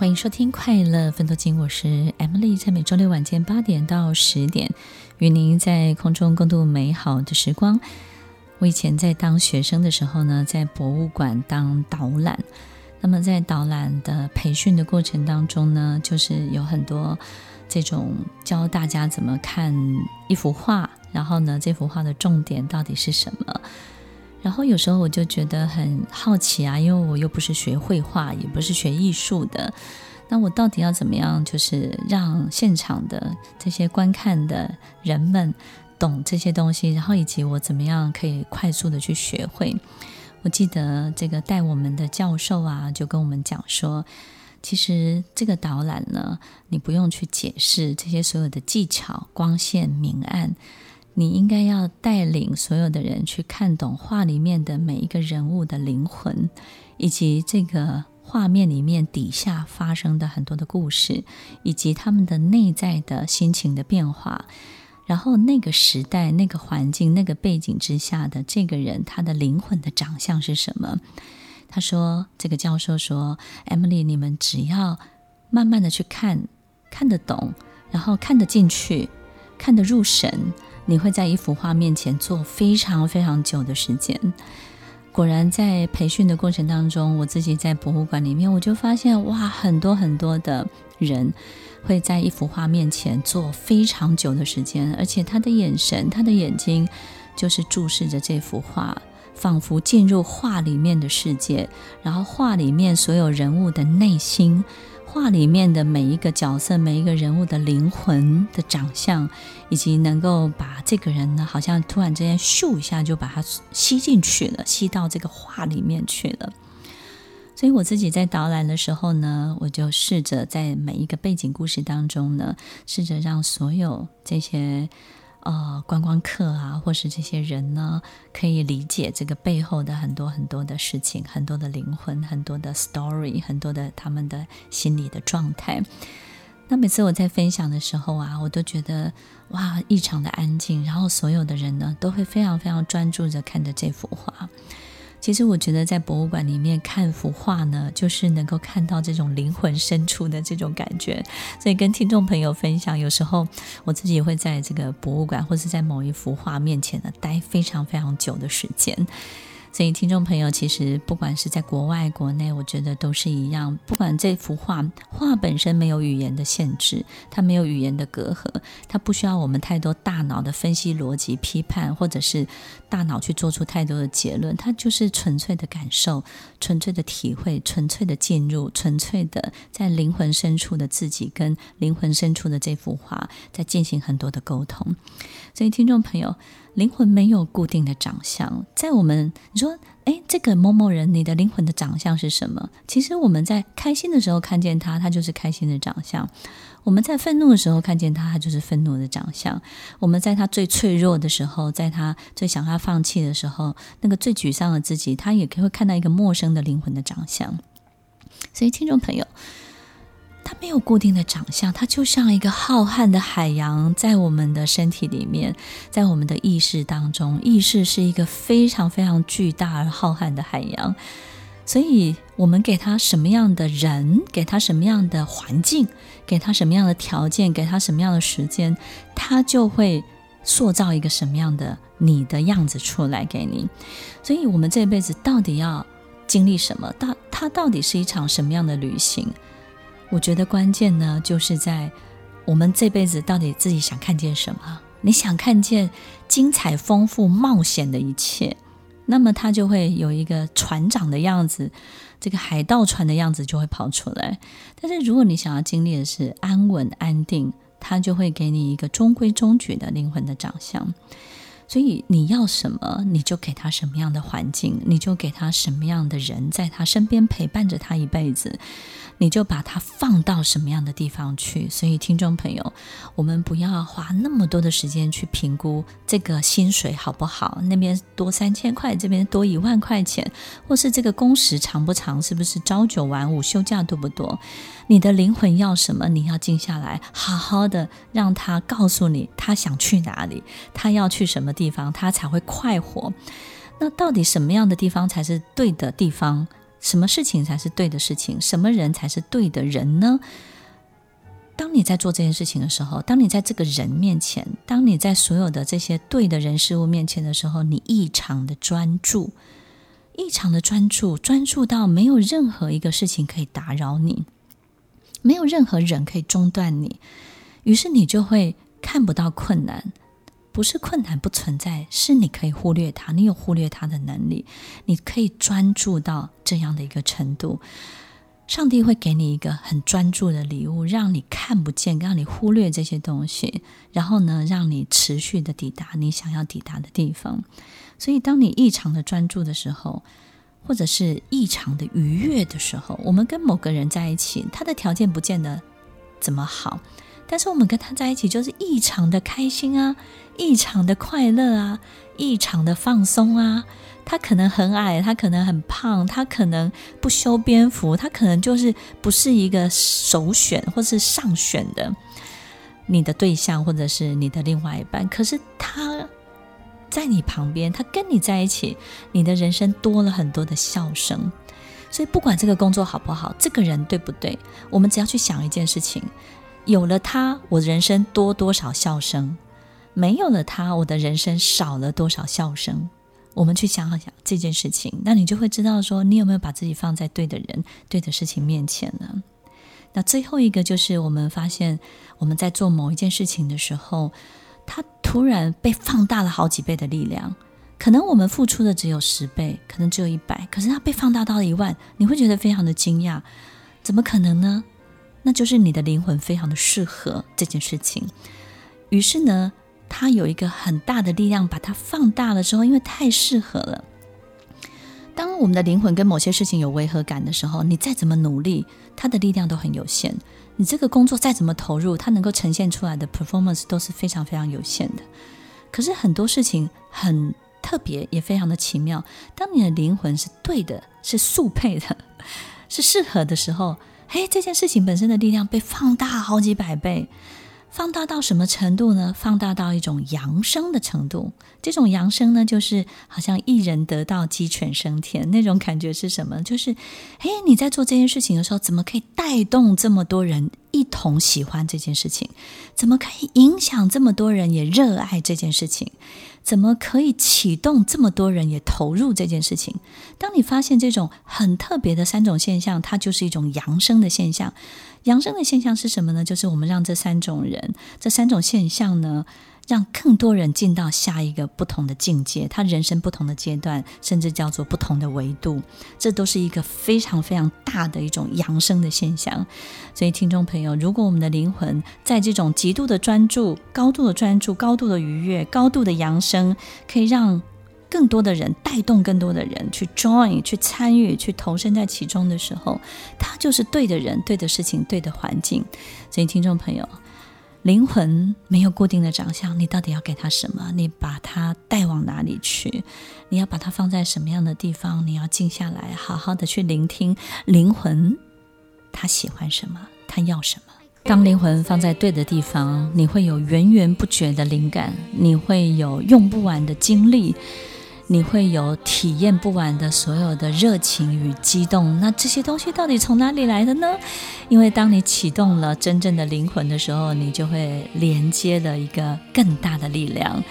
欢迎收听《快乐分多金》，我是 Emily，在每周六晚间八点到十点，与您在空中共度美好的时光。我以前在当学生的时候呢，在博物馆当导览。那么在导览的培训的过程当中呢，就是有很多这种教大家怎么看一幅画，然后呢，这幅画的重点到底是什么？然后有时候我就觉得很好奇啊，因为我又不是学绘画，也不是学艺术的，那我到底要怎么样，就是让现场的这些观看的人们懂这些东西，然后以及我怎么样可以快速的去学会。我记得这个带我们的教授啊，就跟我们讲说，其实这个导览呢，你不用去解释这些所有的技巧、光线、明暗，你应该要带领所有的人去看懂画里面的每一个人物的灵魂，以及这个画面里面底下发生的很多的故事，以及他们的内在的心情的变化。然后那个时代、那个环境、那个背景之下的这个人，他的灵魂的长相是什么？他说：“这个教授说，Emily，你们只要慢慢的去看，看得懂，然后看得进去，看得入神，你会在一幅画面前坐非常非常久的时间。”果然，在培训的过程当中，我自己在博物馆里面，我就发现哇，很多很多的人。会在一幅画面前坐非常久的时间，而且他的眼神、他的眼睛就是注视着这幅画，仿佛进入画里面的世界，然后画里面所有人物的内心，画里面的每一个角色、每一个人物的灵魂的长相，以及能够把这个人呢，好像突然之间咻一下就把他吸进去了，吸到这个画里面去了。所以我自己在导览的时候呢，我就试着在每一个背景故事当中呢，试着让所有这些呃观光客啊，或是这些人呢，可以理解这个背后的很多很多的事情，很多的灵魂，很多的 story，很多的他们的心理的状态。那每次我在分享的时候啊，我都觉得哇，异常的安静，然后所有的人呢，都会非常非常专注着看着这幅画。其实我觉得在博物馆里面看幅画呢，就是能够看到这种灵魂深处的这种感觉。所以跟听众朋友分享，有时候我自己也会在这个博物馆或是在某一幅画面前呢，待非常非常久的时间。所以，听众朋友，其实不管是在国外、国内，我觉得都是一样。不管这幅画，画本身没有语言的限制，它没有语言的隔阂，它不需要我们太多大脑的分析、逻辑、批判，或者是大脑去做出太多的结论。它就是纯粹的感受、纯粹的体会、纯粹的进入、纯粹的在灵魂深处的自己跟灵魂深处的这幅画在进行很多的沟通。所以，听众朋友。灵魂没有固定的长相，在我们你说，诶，这个某某人，你的灵魂的长相是什么？其实我们在开心的时候看见他，他就是开心的长相；我们在愤怒的时候看见他，他就是愤怒的长相；我们在他最脆弱的时候，在他最想要放弃的时候，那个最沮丧的自己，他也会看到一个陌生的灵魂的长相。所以，听众朋友。它没有固定的长相，它就像一个浩瀚的海洋，在我们的身体里面，在我们的意识当中，意识是一个非常非常巨大而浩瀚的海洋。所以，我们给他什么样的人，给他什么样的环境，给他什么样的条件，给他什么样的时间，他就会塑造一个什么样的你的样子出来给你。所以，我们这辈子到底要经历什么？到它到底是一场什么样的旅行？我觉得关键呢，就是在我们这辈子到底自己想看见什么？你想看见精彩、丰富、冒险的一切，那么它就会有一个船长的样子，这个海盗船的样子就会跑出来。但是如果你想要经历的是安稳、安定，它就会给你一个中规中矩的灵魂的长相。所以你要什么，你就给他什么样的环境，你就给他什么样的人，在他身边陪伴着他一辈子。你就把它放到什么样的地方去？所以，听众朋友，我们不要花那么多的时间去评估这个薪水好不好，那边多三千块，这边多一万块钱，或是这个工时长不长，是不是朝九晚五，休假多不多？你的灵魂要什么？你要静下来，好好的让他告诉你，他想去哪里，他要去什么地方，他才会快活。那到底什么样的地方才是对的地方？什么事情才是对的事情？什么人才是对的人呢？当你在做这件事情的时候，当你在这个人面前，当你在所有的这些对的人事物面前的时候，你异常的专注，异常的专注，专注到没有任何一个事情可以打扰你，没有任何人可以中断你，于是你就会看不到困难。不是困难不存在，是你可以忽略它，你有忽略它的能力，你可以专注到这样的一个程度。上帝会给你一个很专注的礼物，让你看不见，让你忽略这些东西，然后呢，让你持续的抵达你想要抵达的地方。所以，当你异常的专注的时候，或者是异常的愉悦的时候，我们跟某个人在一起，他的条件不见得怎么好。但是我们跟他在一起就是异常的开心啊，异常的快乐啊，异常的放松啊。他可能很矮，他可能很胖，他可能不修边幅，他可能就是不是一个首选或是上选的你的对象，或者是你的另外一半。可是他在你旁边，他跟你在一起，你的人生多了很多的笑声。所以不管这个工作好不好，这个人对不对，我们只要去想一件事情。有了他，我人生多多少笑声；没有了他，我的人生少了多少笑声。我们去想想这件事情，那你就会知道说，你有没有把自己放在对的人、对的事情面前呢？那最后一个就是，我们发现我们在做某一件事情的时候，它突然被放大了好几倍的力量。可能我们付出的只有十倍，可能只有一百，可是它被放大到了一万，你会觉得非常的惊讶。怎么可能呢？那就是你的灵魂非常的适合这件事情，于是呢，它有一个很大的力量把它放大了之后，因为太适合了。当我们的灵魂跟某些事情有违和感的时候，你再怎么努力，它的力量都很有限。你这个工作再怎么投入，它能够呈现出来的 performance 都是非常非常有限的。可是很多事情很特别，也非常的奇妙。当你的灵魂是对的，是速配的，是适合的时候。嘿，这件事情本身的力量被放大好几百倍，放大到什么程度呢？放大到一种扬升的程度。这种扬升呢，就是好像一人得道，鸡犬升天那种感觉是什么？就是，嘿，你在做这件事情的时候，怎么可以带动这么多人一同喜欢这件事情？怎么可以影响这么多人也热爱这件事情？怎么可以启动这么多人也投入这件事情？当你发现这种很特别的三种现象，它就是一种扬升的现象。扬升的现象是什么呢？就是我们让这三种人、这三种现象呢，让更多人进到下一个不同的境界，他人生不同的阶段，甚至叫做不同的维度，这都是一个非常非常大的一种扬升的现象。所以，听众朋友，如果我们的灵魂在这种极度的专注、高度的专注、高度的愉悦、高度的扬升，可以让更多的人带动更多的人去 join、去参与、去投身在其中的时候，他就是对的人、对的事情、对的环境。所以，听众朋友。灵魂没有固定的长相，你到底要给他什么？你把他带往哪里去？你要把他放在什么样的地方？你要静下来，好好的去聆听灵魂，他喜欢什么？他要什么？当灵魂放在对的地方，你会有源源不绝的灵感，你会有用不完的精力。你会有体验不完的所有的热情与激动，那这些东西到底从哪里来的呢？因为当你启动了真正的灵魂的时候，你就会连接了一个更大的力量。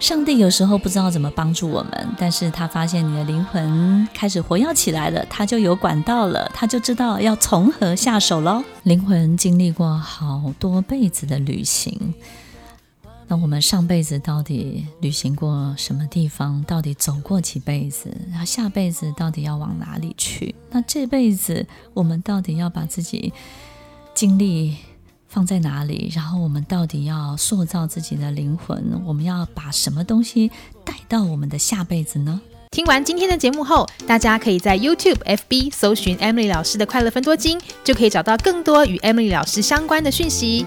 上帝有时候不知道怎么帮助我们，但是他发现你的灵魂开始活跃起来了，他就有管道了，他就知道要从何下手喽。灵魂经历过好多辈子的旅行。那我们上辈子到底旅行过什么地方？到底走过几辈子？然后下辈子到底要往哪里去？那这辈子我们到底要把自己精力放在哪里？然后我们到底要塑造自己的灵魂？我们要把什么东西带到我们的下辈子呢？听完今天的节目后，大家可以在 YouTube、FB 搜寻 Emily 老师的快乐分多金，就可以找到更多与 Emily 老师相关的讯息。